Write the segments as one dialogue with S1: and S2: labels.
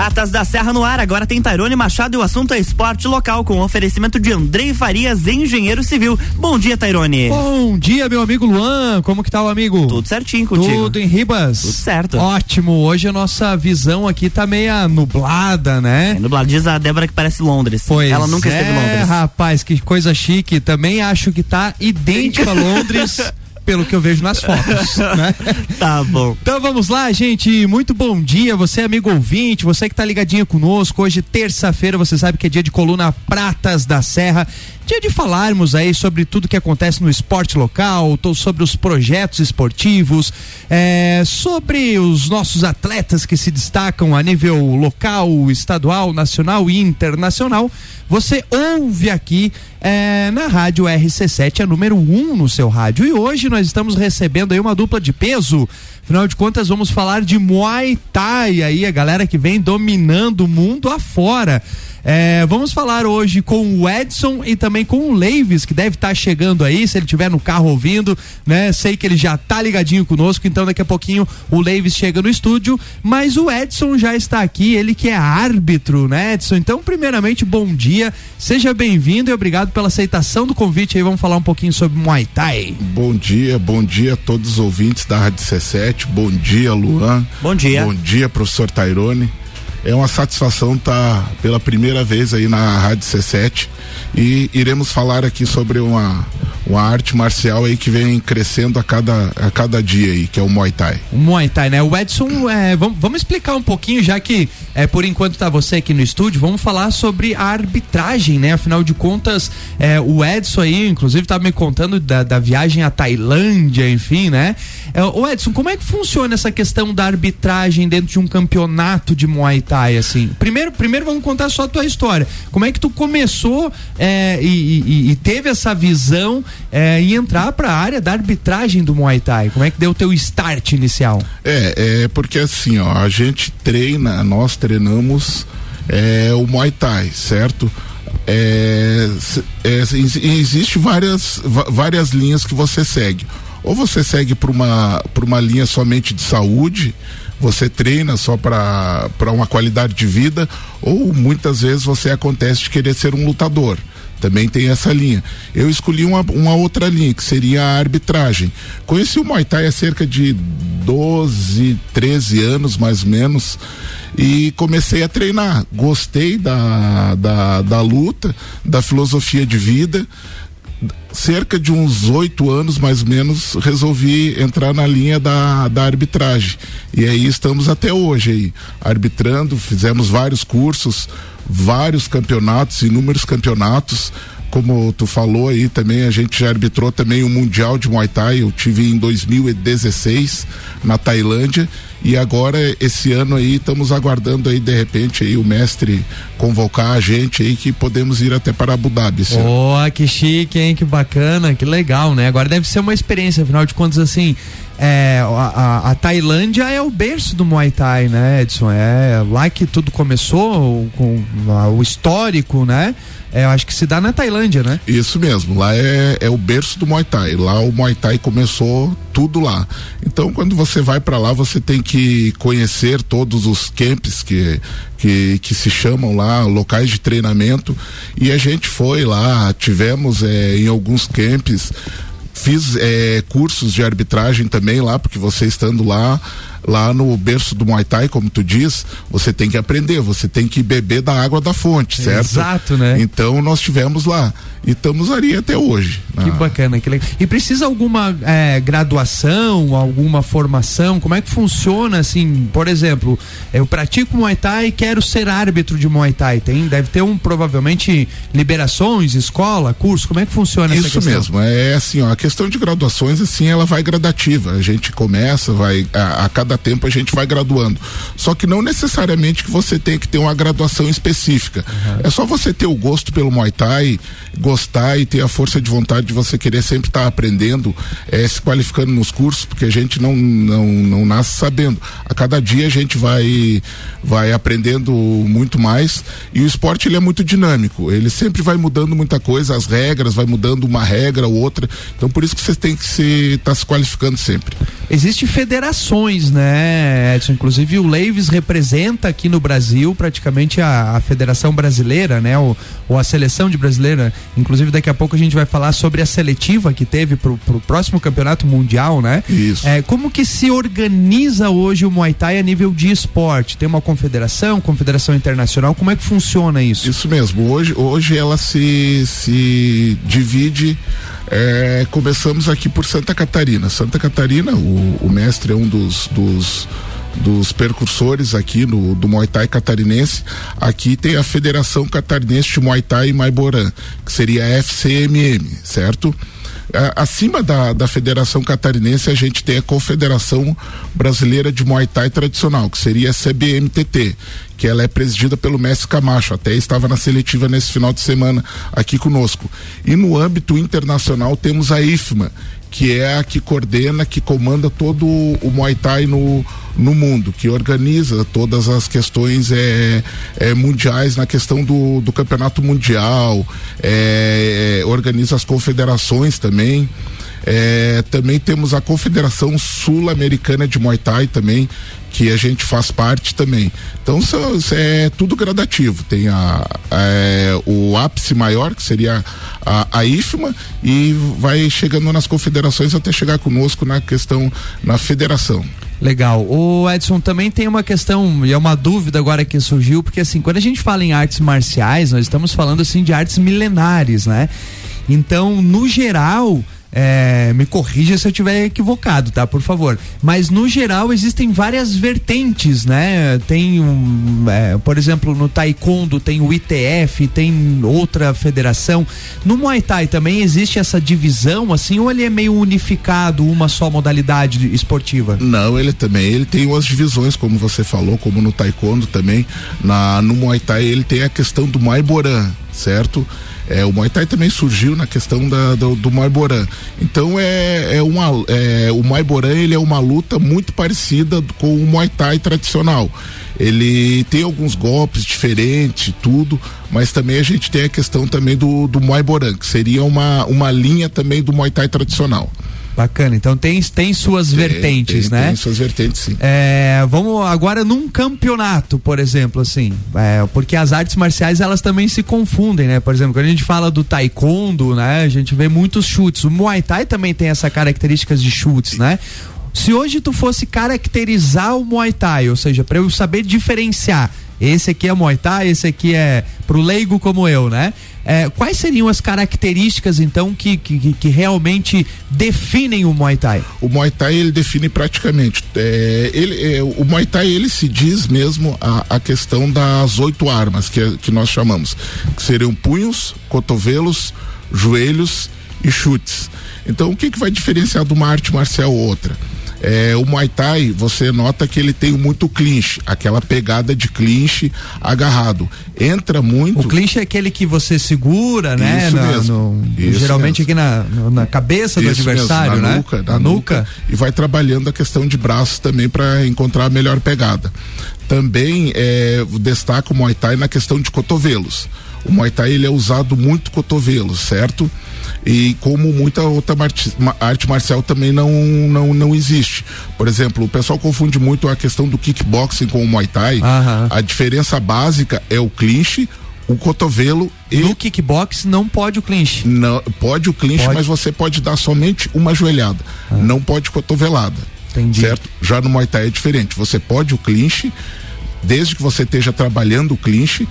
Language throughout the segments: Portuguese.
S1: Pratas da Serra no ar, agora tem Tairone Machado e o assunto é esporte local com oferecimento de Andrei Farias, engenheiro civil. Bom dia, Tairone.
S2: Bom dia, meu amigo Luan. Como que tá o amigo?
S1: Tudo certinho contigo.
S2: Tudo em Ribas?
S1: Tudo certo.
S2: Ótimo. Hoje a nossa visão aqui tá meia nublada, né?
S1: É nublada. Diz a Débora que parece Londres.
S2: Pois
S1: Ela nunca
S2: é,
S1: esteve em Londres.
S2: rapaz, que coisa chique. Também acho que tá idêntico a Londres. Pelo que eu vejo nas fotos, né?
S1: Tá bom.
S2: Então vamos lá, gente. Muito bom dia. Você, amigo ouvinte, você que tá ligadinho conosco. Hoje, terça-feira, você sabe que é dia de coluna Pratas da Serra. Dia de falarmos aí sobre tudo que acontece no esporte local, sobre os projetos esportivos, é, sobre os nossos atletas que se destacam a nível local, estadual, nacional e internacional. Você ouve aqui é, na rádio RC7, a número 1 um no seu rádio. E hoje nós estamos recebendo aí uma dupla de peso. Afinal de contas, vamos falar de Muay Thai aí, a galera que vem dominando o mundo afora. É, vamos falar hoje com o Edson e também com o Leives, que deve estar tá chegando aí, se ele estiver no carro ouvindo, né? Sei que ele já tá ligadinho conosco, então daqui a pouquinho o Leives chega no estúdio, mas o Edson já está aqui, ele que é árbitro, né, Edson? Então, primeiramente, bom dia, seja bem-vindo e obrigado pela aceitação do convite aí, vamos falar um pouquinho sobre Muay Thai.
S3: Bom dia, bom dia a todos os ouvintes da Rádio C7, bom dia, Luan.
S1: Bom dia.
S3: Bom dia, professor Tairone. É uma satisfação estar tá pela primeira vez aí na Rádio C7 e iremos falar aqui sobre uma, uma arte marcial aí que vem crescendo a cada, a cada dia aí, que é o Muay Thai.
S2: O Muay Thai, né? O Edson, é, vamos, explicar um pouquinho, já que é, por enquanto tá você aqui no estúdio, vamos falar sobre a arbitragem, né? Afinal de contas, é, o Edson aí, inclusive, estava me contando da, da viagem à Tailândia, enfim, né? É, o Edson, como é que funciona essa questão da arbitragem dentro de um campeonato de Muay Thai? Thai, assim? Primeiro, primeiro vamos contar só a tua história. Como é que tu começou é, e, e, e, teve essa visão é, em entrar para a área da arbitragem do Muay Thai? Como é que deu o teu start inicial?
S3: É, é porque assim, ó, a gente treina, nós treinamos é, o Muay Thai, certo? É, é, existe várias, várias linhas que você segue. Ou você segue para uma, uma linha somente de saúde, você treina só para uma qualidade de vida, ou muitas vezes você acontece de querer ser um lutador. Também tem essa linha. Eu escolhi uma, uma outra linha, que seria a arbitragem. Conheci o Muay Thai há cerca de 12, 13 anos, mais ou menos, e comecei a treinar. Gostei da, da, da luta, da filosofia de vida cerca de uns oito anos mais ou menos resolvi entrar na linha da, da arbitragem. E aí estamos até hoje aí arbitrando fizemos vários cursos vários campeonatos inúmeros campeonatos. Como tu falou aí também, a gente já arbitrou também o Mundial de Muay Thai, eu tive em 2016 na Tailândia e agora esse ano aí estamos aguardando aí de repente aí o mestre convocar a gente aí que podemos ir até para Abu Dhabi.
S2: Oh, que chique, hein? Que bacana, que legal, né? Agora deve ser uma experiência, afinal de contas, assim, é, a, a, a, Tailândia é o berço do Muay Thai, né, Edson? É lá que tudo começou, com o histórico, né? É, acho que se dá na Tailândia, né?
S3: Isso mesmo, lá é, é o berço do Muay Thai. Lá o Muay Thai começou tudo lá. Então, quando você vai para lá, você tem que conhecer todos os camps que, que, que se chamam lá, locais de treinamento. E a gente foi lá, tivemos é, em alguns camps fiz é, cursos de arbitragem também lá, porque você estando lá, lá no berço do Muay Thai, como tu diz, você tem que aprender, você tem que beber da água da fonte, certo?
S2: Exato, né?
S3: Então nós tivemos lá e estamos ali até hoje.
S2: Que ah. bacana, que legal. E precisa alguma é, graduação, alguma formação? Como é que funciona assim? Por exemplo, eu pratico Muay Thai e quero ser árbitro de Muay Thai. Tem, deve ter um provavelmente liberações, escola, curso. Como é que funciona
S3: Isso
S2: essa
S3: mesmo. É assim, ó, a questão de graduações assim, ela vai gradativa. A gente começa, vai a, a cada tempo a gente vai graduando. Só que não necessariamente que você tenha que ter uma graduação específica. Uhum. É só você ter o gosto pelo Muay Thai, gostar e ter a força de vontade de você querer sempre estar tá aprendendo, é, se qualificando nos cursos, porque a gente não, não, não nasce sabendo. A cada dia a gente vai, vai aprendendo muito mais e o esporte ele é muito dinâmico, ele sempre vai mudando muita coisa, as regras, vai mudando uma regra ou outra. Então por isso que você tem que se estar tá se qualificando sempre.
S2: Existem federações, né, Edson? Inclusive o Leives representa aqui no Brasil praticamente a, a Federação Brasileira, né? Ou, ou, a seleção de brasileira. Inclusive daqui a pouco a gente vai falar sobre a seletiva que teve pro, pro próximo campeonato mundial, né?
S3: Isso.
S2: É, como que se organiza hoje o Muay Thai a nível de esporte? Tem uma confederação, confederação internacional, como é que funciona isso?
S3: Isso mesmo. Hoje, hoje ela se, se divide é, começamos aqui por Santa Catarina. Santa Catarina, o, o mestre é um dos, dos, dos percursores aqui no, do Muay Thai catarinense. Aqui tem a Federação Catarinense de Muay Thai e Maiborã, que seria a FCMM, certo? acima da, da Federação Catarinense, a gente tem a Confederação Brasileira de Muay Thai Tradicional, que seria a CBMTT, que ela é presidida pelo mestre Camacho, até estava na seletiva nesse final de semana aqui conosco. E no âmbito internacional temos a IFMA, que é a que coordena, que comanda todo o Muay Thai no, no mundo, que organiza todas as questões é, é mundiais na questão do, do campeonato mundial, é, é organiza as confederações também. É, também temos a Confederação Sul-Americana de Muay Thai também, que a gente faz parte também. Então é tudo gradativo. Tem a, a é, o ápice maior, que seria a, a IFMA, e vai chegando nas confederações até chegar conosco na questão na federação.
S2: Legal. O Edson também tem uma questão, e é uma dúvida agora que surgiu, porque assim, quando a gente fala em artes marciais, nós estamos falando assim de artes milenares, né? Então, no geral, é, me corrija se eu estiver equivocado, tá? Por favor. Mas no geral existem várias vertentes, né? Tem, um, é, por exemplo, no Taekwondo tem o ITF, tem outra federação. No Muay Thai também existe essa divisão, assim, ou ele é meio unificado, uma só modalidade esportiva?
S3: Não, ele também. Ele tem umas divisões, como você falou, como no Taekwondo também. Na, no Muay Thai ele tem a questão do Maiboran, certo? É, o Muay Thai também surgiu na questão da, do, do Maiborã. Então é, é uma, é, o Maiborã ele é uma luta muito parecida com o Muay Thai tradicional. Ele tem alguns golpes diferentes, tudo, mas também a gente tem a questão também do, do Maiborã, que seria uma, uma linha também do Muay Thai tradicional.
S2: Bacana, então tem, tem suas tem, vertentes,
S3: tem,
S2: né?
S3: Tem suas vertentes, sim.
S2: É, vamos agora num campeonato, por exemplo, assim, é, porque as artes marciais elas também se confundem, né? Por exemplo, quando a gente fala do taekwondo, né? A gente vê muitos chutes. O Muay Thai também tem essa características de chutes, né? Se hoje tu fosse caracterizar o Muay Thai, ou seja, para eu saber diferenciar, esse aqui é Muay Thai, esse aqui é pro leigo como eu, né? É, quais seriam as características então que, que, que, realmente definem o Muay Thai?
S3: O Muay Thai ele define praticamente. É, ele, é, o Muay Thai ele se diz mesmo a, a questão das oito armas que, que nós chamamos, que seriam punhos, cotovelos, joelhos e chutes. Então o que, que vai diferenciar de uma arte marcial ou outra? É, o Muay Thai, você nota que ele tem muito clinch, aquela pegada de clinch agarrado. Entra muito.
S2: O clinch é aquele que você segura, né?
S3: Isso na, mesmo.
S2: No, Isso geralmente mesmo. aqui na, na cabeça do Isso adversário, mesmo, na
S3: né? Nuca, na, na nuca. nuca. E vai trabalhando a questão de braços também para encontrar a melhor pegada. Também é, destaca o Muay Thai na questão de cotovelos. O Muay Thai ele é usado muito cotovelo, certo? e como muita outra arte marcial também não, não, não existe. Por exemplo, o pessoal confunde muito a questão do kickboxing com o Muay Thai.
S2: Uhum.
S3: A diferença básica é o clinch, o cotovelo e.
S2: No kickbox não pode o clinch.
S3: Não, pode o clinch, pode. mas você pode dar somente uma joelhada. Ah. Não pode cotovelada.
S2: Entendi.
S3: Certo? Já no Muay Thai é diferente. Você pode o clinch, desde que você esteja trabalhando o clinch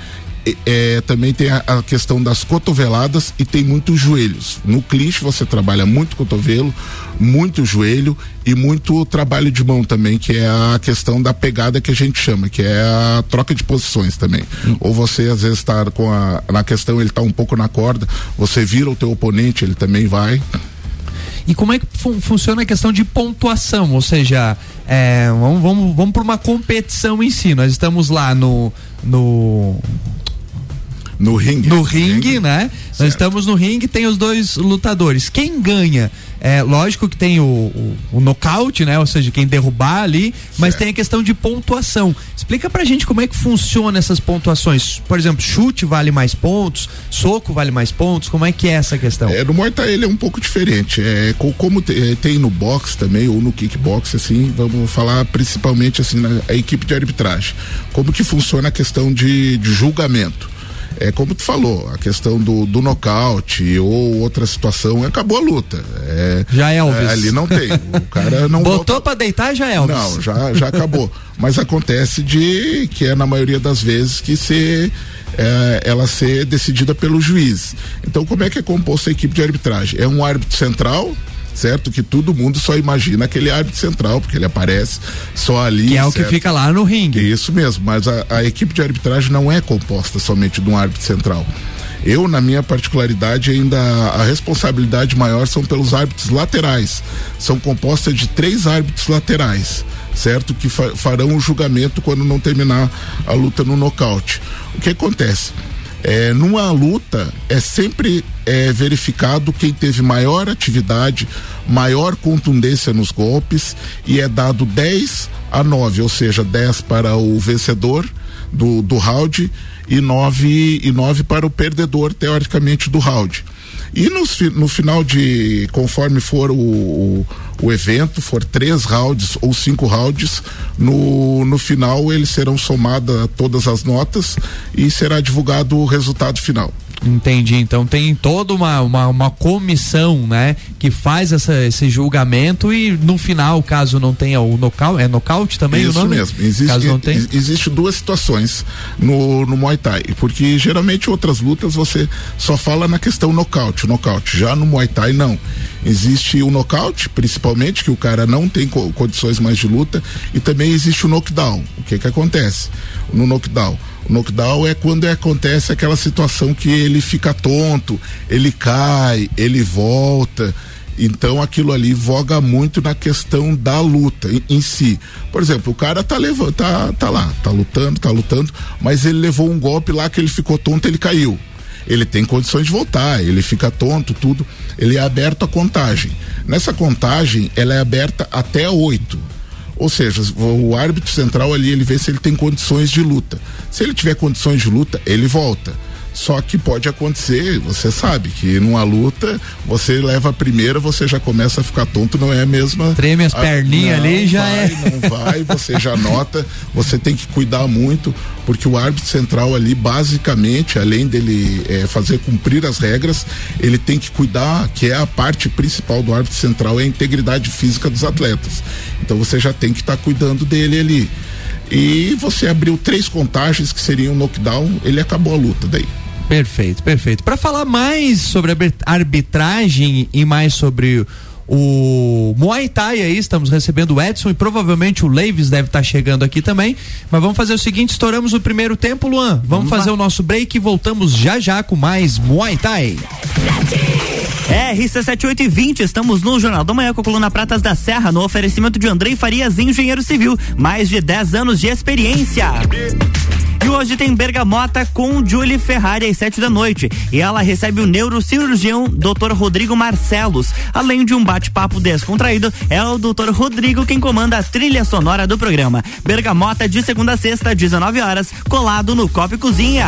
S3: é, também tem a, a, questão das cotoveladas e tem muitos joelhos. No clinch você trabalha muito cotovelo, muito joelho e muito trabalho de mão também, que é a questão da pegada que a gente chama, que é a troca de posições também. Hum. Ou você às vezes está com a na questão ele está um pouco na corda, você vira o teu oponente, ele também vai.
S2: E como é que fun funciona a questão de pontuação? Ou seja, é, vamos, vamos, vamos para uma competição em si. Nós estamos lá no, no
S3: No ringue.
S2: No ringue, ringue. né? Certo. Nós estamos no ringue, tem os dois lutadores. Quem ganha? É lógico que tem o, o, o nocaute, né? Ou seja, quem derrubar ali, mas tem a questão de pontuação. Explica pra gente como é que funciona essas pontuações. Por exemplo, chute vale mais pontos, soco vale mais pontos, como é que é essa questão?
S3: É, no Muay Thai ele é um pouco diferente. É, como é, tem no boxe também, ou no kickbox, assim, vamos falar principalmente assim, na equipe de arbitragem. Como que funciona a questão de, de julgamento? É como tu falou, a questão do, do nocaute ou outra situação, acabou a luta. É,
S2: já é Elvis. É,
S3: ali não tem. O cara não.
S2: Botou volta... pra deitar, já é Elvis.
S3: Não, já, já acabou. Mas acontece de que é na maioria das vezes que se é, ela ser decidida pelo juiz. Então, como é que é composta a equipe de arbitragem? É um árbitro central, certo? Que todo mundo só imagina aquele árbitro central, porque ele aparece só ali.
S2: Que é
S3: o
S2: certo? que fica lá no ringue.
S3: Isso mesmo, mas a, a equipe de arbitragem não é composta somente de um árbitro central. Eu, na minha particularidade, ainda a responsabilidade maior são pelos árbitros laterais. São compostas de três árbitros laterais, certo? Que fa farão o julgamento quando não terminar a luta no nocaute. O que acontece? É, numa luta é sempre é, verificado quem teve maior atividade, maior contundência nos golpes e é dado 10 a 9, ou seja, 10 para o vencedor do, do round e 9 e 9 para o perdedor, teoricamente, do round. E no, no final de, conforme for o, o, o, evento, for três rounds ou cinco rounds, no, no final eles serão somadas todas as notas e será divulgado o resultado final.
S2: Entendi. Então tem toda uma, uma, uma comissão, né, que faz essa, esse julgamento e no final, caso não tenha o nocaute, é nocaute também
S3: Isso
S2: o nome?
S3: mesmo. Existe, caso não existe duas situações no, no Muay Thai, porque geralmente outras lutas você só fala na questão nocaute, nocaute. Já no Muay Thai não. Existe o nocaute, principalmente que o cara não tem co condições mais de luta, e também existe o knockdown. O que que acontece? No knockdown knockdown é quando acontece aquela situação que ele fica tonto, ele cai, ele volta. Então aquilo ali voga muito na questão da luta em, em, si. Por exemplo, o cara tá levando, tá, tá lá, tá lutando, tá lutando, mas ele levou um golpe lá que ele ficou tonto, ele caiu. Ele tem condições de voltar, ele fica tonto, tudo. Ele é aberto a contagem. Nessa contagem, ela é aberta até oito ou seja, o árbitro central ali, ele vê se ele tem condições de luta. Se ele tiver condições de luta, ele volta. Só que pode acontecer, você sabe que numa luta, você leva a primeira, você já começa a ficar tonto, não é a mesma.
S2: Treme as perninhas ali já
S3: vai,
S2: é.
S3: Não vai, você já nota, você tem que cuidar muito, porque o árbitro central ali, basicamente, além dele é, fazer cumprir as regras, ele tem que cuidar, que é a parte principal do árbitro central, é a integridade física dos atletas. Então você já tem que estar tá cuidando dele ali. E você abriu três contagens que seriam knockdown, ele acabou a luta daí.
S2: Perfeito, perfeito. Para falar mais sobre a arbitragem e mais sobre o Muay Thai aí, estamos recebendo o Edson e provavelmente o Leives deve estar tá chegando aqui também. Mas vamos fazer o seguinte: estouramos o primeiro tempo, Luan. Vamos, vamos fazer lá. o nosso break e voltamos já já com mais Muay Thai.
S1: RC7820, estamos no Jornal da Manhã com a coluna Pratas da Serra, no oferecimento de Andrei Farias, engenheiro civil, mais de 10 anos de experiência. E hoje tem Bergamota com Julie Ferrari às sete da noite. E ela recebe o neurocirurgião Dr. Rodrigo Marcelos. Além de um bate-papo descontraído, é o Dr. Rodrigo quem comanda a trilha sonora do programa. Bergamota de segunda a sexta, 19 horas, colado no Copo Cozinha.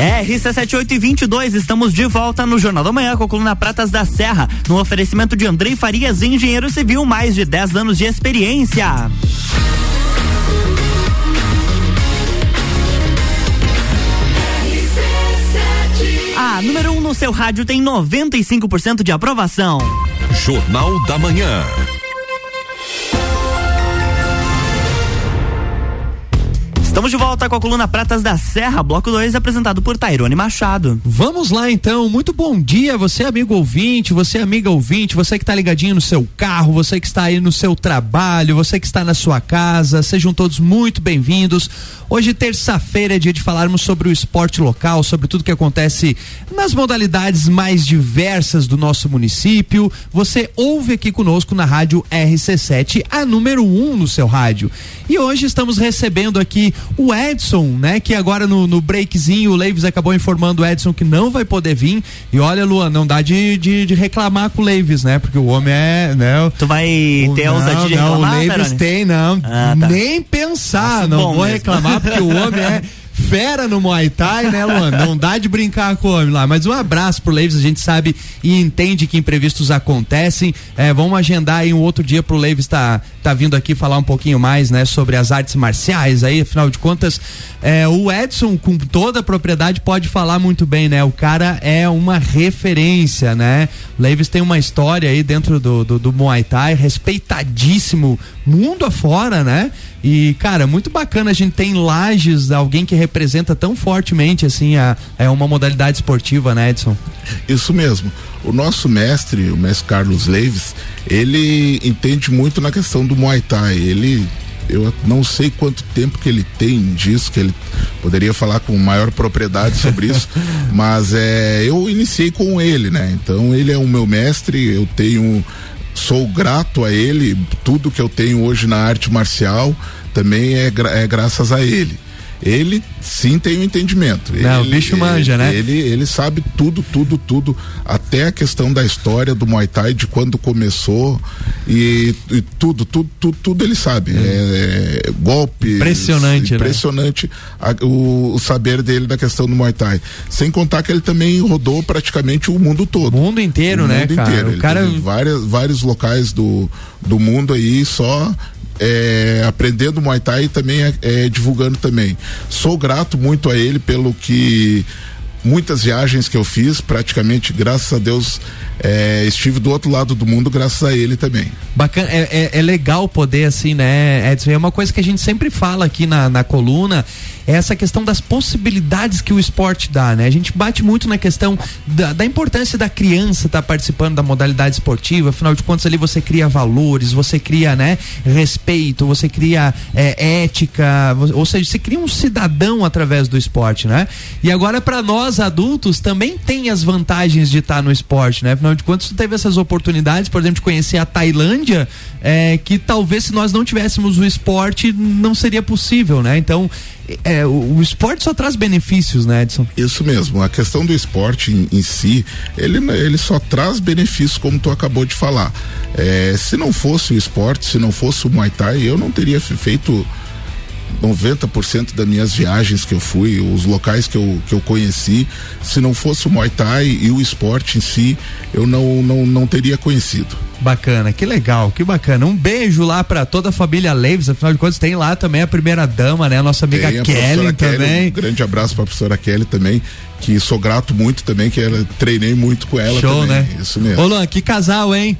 S1: RC7822, estamos de volta no Jornal da Manhã com a coluna Pratas da Serra, no oferecimento de Andrei Farias, engenheiro civil, mais de 10 anos de experiência. A número 1 um no seu rádio tem 95% de aprovação.
S4: Jornal da Manhã.
S1: Estamos de volta com a coluna Pratas da Serra, bloco 2, apresentado por Tairone Machado.
S2: Vamos lá então, muito bom dia, você amigo ouvinte, você amiga ouvinte, você que está ligadinho no seu carro, você que está aí no seu trabalho, você que está na sua casa, sejam todos muito bem-vindos. Hoje, terça-feira, é dia de falarmos sobre o esporte local, sobre tudo que acontece nas modalidades mais diversas do nosso município. Você ouve aqui conosco na rádio RC7, a número 1 um no seu rádio. E hoje estamos recebendo aqui o Edson, né? Que agora no, no breakzinho o Leives acabou informando o Edson que não vai poder vir. E olha, Luan, não dá de, de, de reclamar com o Leives, né? Porque o homem é. Né,
S1: tu vai
S2: o,
S1: ter a ousadia de reclamar?
S2: Não, o Leives tem, não. Ah, tá. Nem pensar, Acho não vou mesmo. reclamar porque o homem é fera no Muay Thai, né, Luan? Não dá de brincar com o homem lá. Mas um abraço pro Leives, a gente sabe e entende que imprevistos acontecem. É, vamos agendar aí um outro dia pro Leives tá, tá vindo aqui falar um pouquinho mais, né, sobre as artes marciais aí, afinal de contas, é, o Edson, com toda a propriedade, pode falar muito bem, né? O cara é uma referência, né? O Leives tem uma história aí dentro do, do, do Muay Thai, respeitadíssimo mundo afora, né? E, cara, muito bacana a gente tem Lages, alguém que representa tão fortemente, assim, a, é uma modalidade esportiva, né, Edson?
S3: Isso mesmo. O nosso mestre, o mestre Carlos Leves, ele entende muito na questão do Muay Thai. Ele eu não sei quanto tempo que ele tem disso, que ele poderia falar com maior propriedade sobre isso, mas é, eu iniciei com ele, né? Então ele é o meu mestre, eu tenho sou grato a ele, tudo que eu tenho hoje na arte marcial também é, é graças a ele ele sim tem o um entendimento.
S2: Não, ele, o bicho manja,
S3: ele,
S2: né?
S3: Ele, ele sabe tudo, tudo, tudo, até a questão da história do Muay Thai, de quando começou e, e tudo, tudo, tudo, tudo, ele sabe. Hum. É, é, golpe.
S2: Impressionante,
S3: Impressionante né? a, o, o, saber dele da questão do Muay Thai. Sem contar que ele também rodou praticamente o mundo todo.
S2: O mundo inteiro,
S3: o
S2: né,
S3: mundo
S2: cara?
S3: Inteiro.
S2: O cara...
S3: Várias, vários locais do, do mundo aí só é, aprendendo Muay Thai e também é, divulgando também. Sou grato muito a ele pelo que muitas viagens que eu fiz, praticamente, graças a Deus, é, estive do outro lado do mundo graças a ele também.
S2: Bacana, é, é, é, legal poder assim, né, Edson? É uma coisa que a gente sempre fala aqui na, na coluna, é essa questão das possibilidades que o esporte dá, né? A gente bate muito na questão da, da importância da criança estar tá participando da modalidade esportiva, afinal de contas ali você cria valores, você cria, né, respeito, você cria é, ética, ou seja, você cria um cidadão através do esporte, né? E agora para nós adultos também tem as vantagens de estar tá no esporte, né? Afinal de contas, tu teve essas oportunidades, por exemplo, de conhecer a Tailândia, é, que talvez se nós não tivéssemos o esporte, não seria possível, né? Então, é, o, o, esporte só traz benefícios, né, Edson?
S3: Isso mesmo. A questão do esporte em, em si, ele, ele só traz benefícios, como tu acabou de falar. É, se não fosse o esporte, se não fosse o Muay Thai, eu não teria feito 90% das minhas viagens que eu fui, os locais que eu, que eu conheci, se não fosse o Muay Thai e o esporte em si, eu não, não, não teria conhecido.
S2: Bacana, que legal, que bacana. Um beijo lá para toda a família Leves, afinal de contas tem lá também a primeira dama, né? A nossa amiga tem Kelly a também. Kelly,
S3: um grande abraço para a professora Kelly também, que sou grato muito também, que ela, treinei muito com ela
S2: Show,
S3: também.
S2: né? Isso mesmo. Ô Luan, que casal, hein?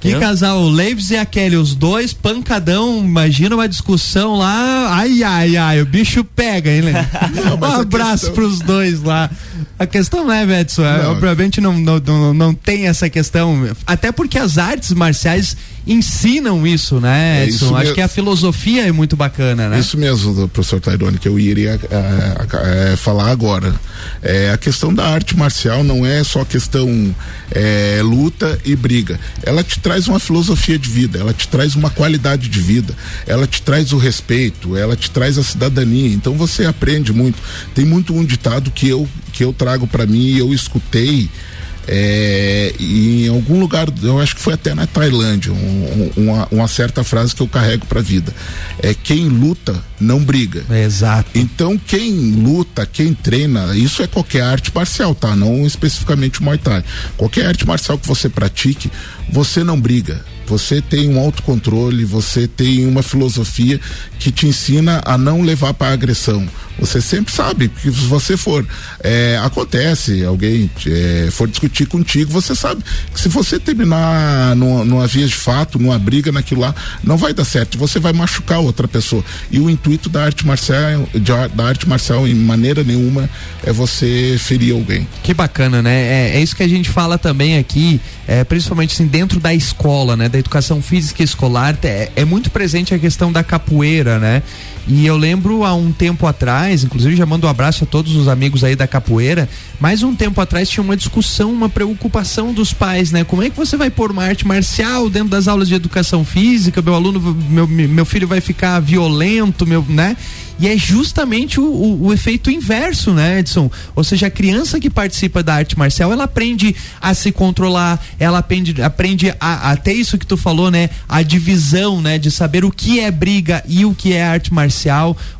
S2: Que eu? casal, o Leves e a Kelly, os dois pancadão, imagina uma discussão lá, ai, ai, ai, o bicho pega, hein, Não, um abraço questão... pros dois lá. A questão não é, Edson, é, obviamente não, não, não, não tem essa questão, até porque as artes marciais ensinam isso, né, Edson? É Acho que a filosofia é muito bacana, né?
S3: Isso mesmo, professor Tairone, que eu iria é, é, falar agora. É, a questão da arte marcial não é só questão é, luta e briga. Ela te traz uma filosofia de vida, ela te traz uma qualidade de vida, ela te traz o respeito, ela te traz a cidadania. Então você aprende muito. Tem muito um ditado que eu que eu trago para mim e eu escutei É, em algum lugar, eu acho que foi até na Tailândia, um, uma, uma, certa frase que eu carrego para a vida. É quem luta não briga.
S2: exato.
S3: Então quem luta, quem treina, isso é qualquer arte marcial, tá? Não especificamente o Muay Thai. Qualquer arte marcial que você pratique, você não briga você tem um autocontrole, você tem uma filosofia que te ensina a não levar para agressão. Você sempre sabe que se você for é, acontece alguém é, for discutir contigo, você sabe que se você terminar numa, numa via de fato, numa briga naquilo lá, não vai dar certo. Você vai machucar outra pessoa. E o intuito da arte marcial, de, da arte marcial, em maneira nenhuma, é você ferir alguém.
S2: Que bacana, né? É, é isso que a gente fala também aqui, é, principalmente assim, dentro da escola, né? Da educação física escolar, é, é muito presente a questão da capoeira, né? E eu lembro há um tempo atrás, inclusive já mando um abraço a todos os amigos aí da capoeira, mas um tempo atrás tinha uma discussão, uma preocupação dos pais, né? Como é que você vai pôr uma arte marcial dentro das aulas de educação física? Meu aluno, meu, meu filho vai ficar violento, meu, né? E é justamente o, o, o, efeito inverso, né, Edson? Ou seja, a criança que participa da arte marcial, ela aprende a se controlar, ela aprende, aprende a, a ter isso que tu falou, né? A divisão, né? De saber o que é briga e o que é arte marcial.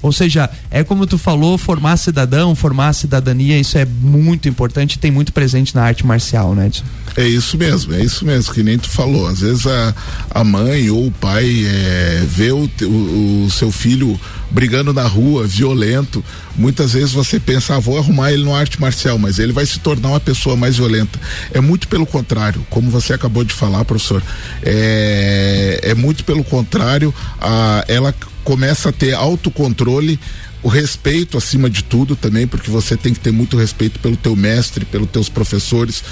S2: Ou seja, é como tu falou, formar cidadão, formar cidadania, isso é muito importante, tem muito presente na arte marcial, né?
S3: É isso mesmo, é isso mesmo, que nem tu falou. Às vezes a, a mãe ou o pai é, vê o, o, o seu filho brigando na rua, violento. Muitas vezes você pensa, ah, vou arrumar ele no arte marcial, mas ele vai se tornar uma pessoa mais violenta. É muito pelo contrário, como você acabou de falar, professor. É, é muito pelo contrário, a, ela começa a ter autocontrole o respeito acima de tudo também, porque você tem que ter muito respeito pelo teu mestre, pelos teus professores,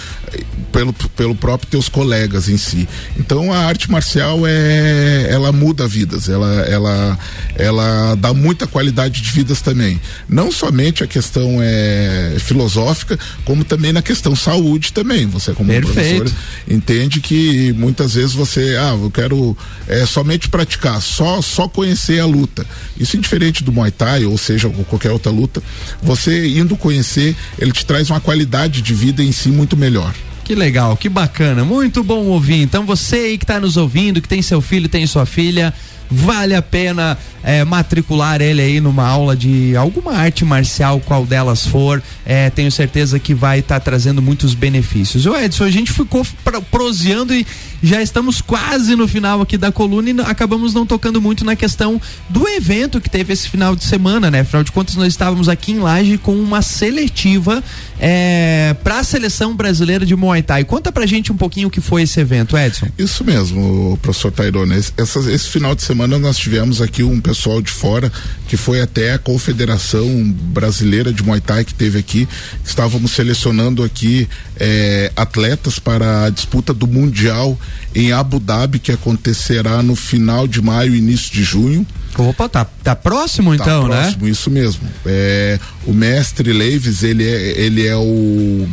S3: pelo, pelo próprio teus colegas em si. Então a arte marcial é, ela muda vidas, ela, ela, ela dá muita qualidade de vidas também. Não somente a questão é filosófica, como também na questão saúde também. Você como
S2: Perfeito. professor
S3: entende que muitas vezes você, ah, eu quero é, somente praticar, só só conhecer a luta. Isso é diferente do Muay Thai ou seja, qualquer outra luta, você indo conhecer, ele te traz uma qualidade de vida em si muito melhor.
S2: Que legal, que bacana, muito bom ouvir. Então você aí que está nos ouvindo, que tem seu filho, tem sua filha, vale a pena é, matricular ele aí numa aula de alguma arte marcial, qual delas for, é, tenho certeza que vai estar tá trazendo muitos benefícios. O Edson, a gente ficou proseando e já estamos quase no final aqui da coluna e acabamos não tocando muito na questão do evento que teve esse final de semana, né? Afinal de contas, nós estávamos aqui em Laje com uma seletiva é, para a seleção brasileira de Muay Thai. Conta pra gente um pouquinho o que foi esse evento, Edson.
S3: Isso mesmo, professor Tairone. Esse, esse final de semana nós tivemos aqui um pessoal de fora que foi até a Confederação Brasileira de Muay Thai que teve aqui. Estávamos selecionando aqui é, atletas para a disputa do Mundial em Abu Dhabi, que acontecerá no final de maio, início de junho.
S2: Opa, tá, tá próximo tá então,
S3: próximo, né? Próximo, isso mesmo. É, o mestre Leives, ele é, ele é o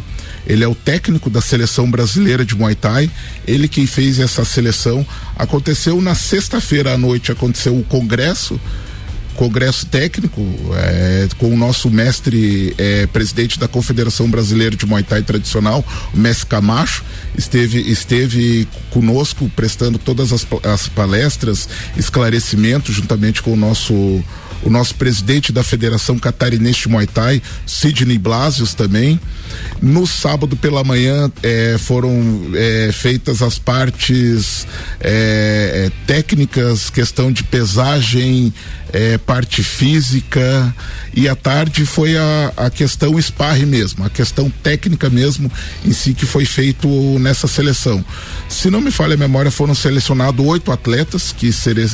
S3: ele é o técnico da seleção brasileira de Muay Thai. Ele quem fez essa seleção. Aconteceu na sexta-feira à noite, aconteceu o congresso congresso técnico é, com o nosso mestre é, presidente da Confederação Brasileira de Muay Thai Tradicional, o mestre Camacho, esteve, esteve conosco prestando todas as, as palestras, esclarecimentos juntamente com o nosso o nosso presidente da Federação Catarinense de Muay Thai, Sidney Blasius também. No sábado pela manhã eh, foram eh, feitas as partes eh, técnicas, questão de pesagem, parte física e à tarde foi a, a questão sparre mesmo, a questão técnica mesmo em si que foi feito nessa seleção. Se não me falha a memória, foram selecionados oito atletas que sere,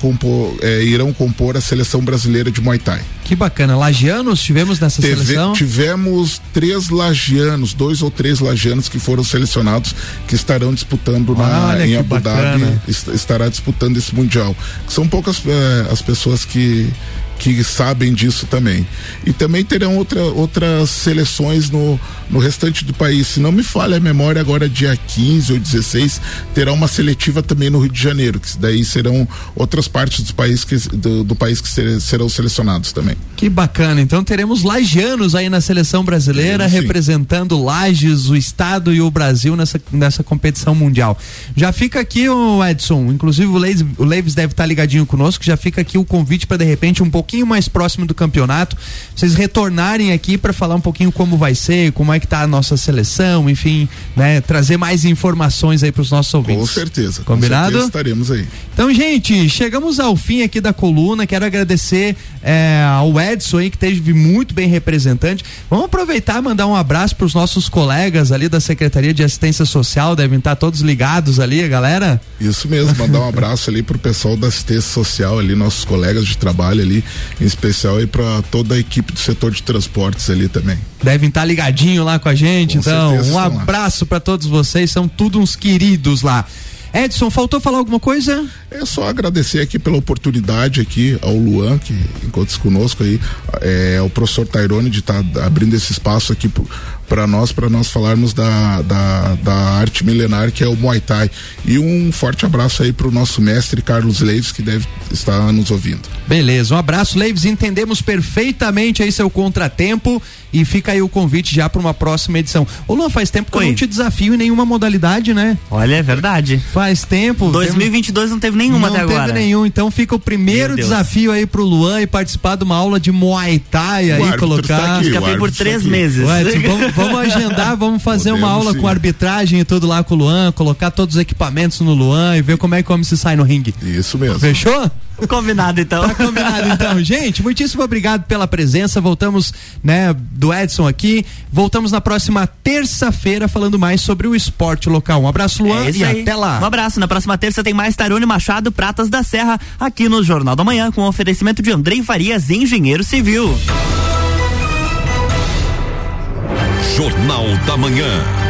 S3: compor, irão compor compor a seleção brasileira de Muay Thai.
S2: Que bacana. Lagianos tivemos nessa Teve, seleção?
S3: Tivemos três lagianos, dois ou três lagianos que foram selecionados que estarão disputando na, Olha, em Abu Dhabi, estará disputando esse mundial. São poucas eh, as pessoas que que sabem disso também. E também terão outra, outras seleções no, no restante do país. Se não me falha a memória, agora dia 15 ou 16, terá uma seletiva também no Rio de Janeiro, que daí serão outras partes do país que, do, do país que ser, serão selecionados também.
S2: Que bacana. Então teremos lagianos aí na seleção brasileira, Sim. representando Lages, o estado e o Brasil nessa, nessa competição mundial. Já fica aqui o Edson, inclusive o Leves, o Leves deve estar ligadinho conosco, já fica aqui o convite para de repente um pouquinho mais próximo do campeonato, vocês retornarem aqui para falar um pouquinho como vai ser, como é que tá a nossa seleção, enfim, né, trazer mais informações aí para os nossos ouvintes.
S3: Com certeza.
S2: Combinado? Com certeza
S3: estaremos aí.
S2: Então, gente, chegamos ao fim aqui da coluna. Quero agradecer é, ao Edson aí que teve muito bem representante. Vamos aproveitar e mandar um abraço para os nossos colegas ali da Secretaria de Assistência Social, devem estar todos ligados ali, galera.
S3: Isso mesmo, mandar um abraço ali pro pessoal da assistência social ali, nossos colegas de trabalho ali, em especial aí para toda a equipe do setor de transportes ali também.
S2: Devem estar ligadinho lá com a gente, com então um abraço para todos vocês, são todos uns queridos lá. Edson, faltou falar alguma coisa?
S3: É só agradecer aqui pela oportunidade aqui ao Luan, que encontra conosco aí, é, ao professor Tairone de estar tá abrindo esse espaço aqui para nós, para nós falarmos da, da, da, arte milenar que é o Muay Thai. E um forte abraço aí para o nosso mestre Carlos Leives, que deve estar nos ouvindo.
S2: Beleza, um abraço, Leives. Entendemos perfeitamente aí seu contratempo e fica aí o convite já para uma próxima edição. Ô Luan, faz tempo que Oi. eu não te desafio em nenhuma modalidade, né?
S1: Olha, é verdade.
S2: Faz tempo.
S1: 2022 tem... não teve nenhuma
S2: não
S1: até agora.
S2: Não teve nenhum, então fica o primeiro desafio aí pro Luan e participar de uma aula de Muay Thai aí, colocar.
S1: Escapei por três meses.
S2: Ué, vamos, vamos, agendar, vamos fazer Podemos uma aula sim. com arbitragem e tudo lá com o Luan, colocar todos os equipamentos no Luan e ver como é que o homem se sai no ringue.
S3: Isso mesmo.
S2: Fechou?
S1: Combinado então.
S2: Tá combinado então. Gente, muitíssimo obrigado pela presença. Voltamos, né, do Edson aqui. Voltamos na próxima terça-feira falando mais sobre o esporte local. Um abraço, Luan, é e aí. até lá.
S1: Um abraço. Na próxima terça tem mais Tarone Machado, Pratas da Serra, aqui no Jornal da Manhã, com oferecimento de Andrei Farias, engenheiro civil.
S4: Jornal da Manhã.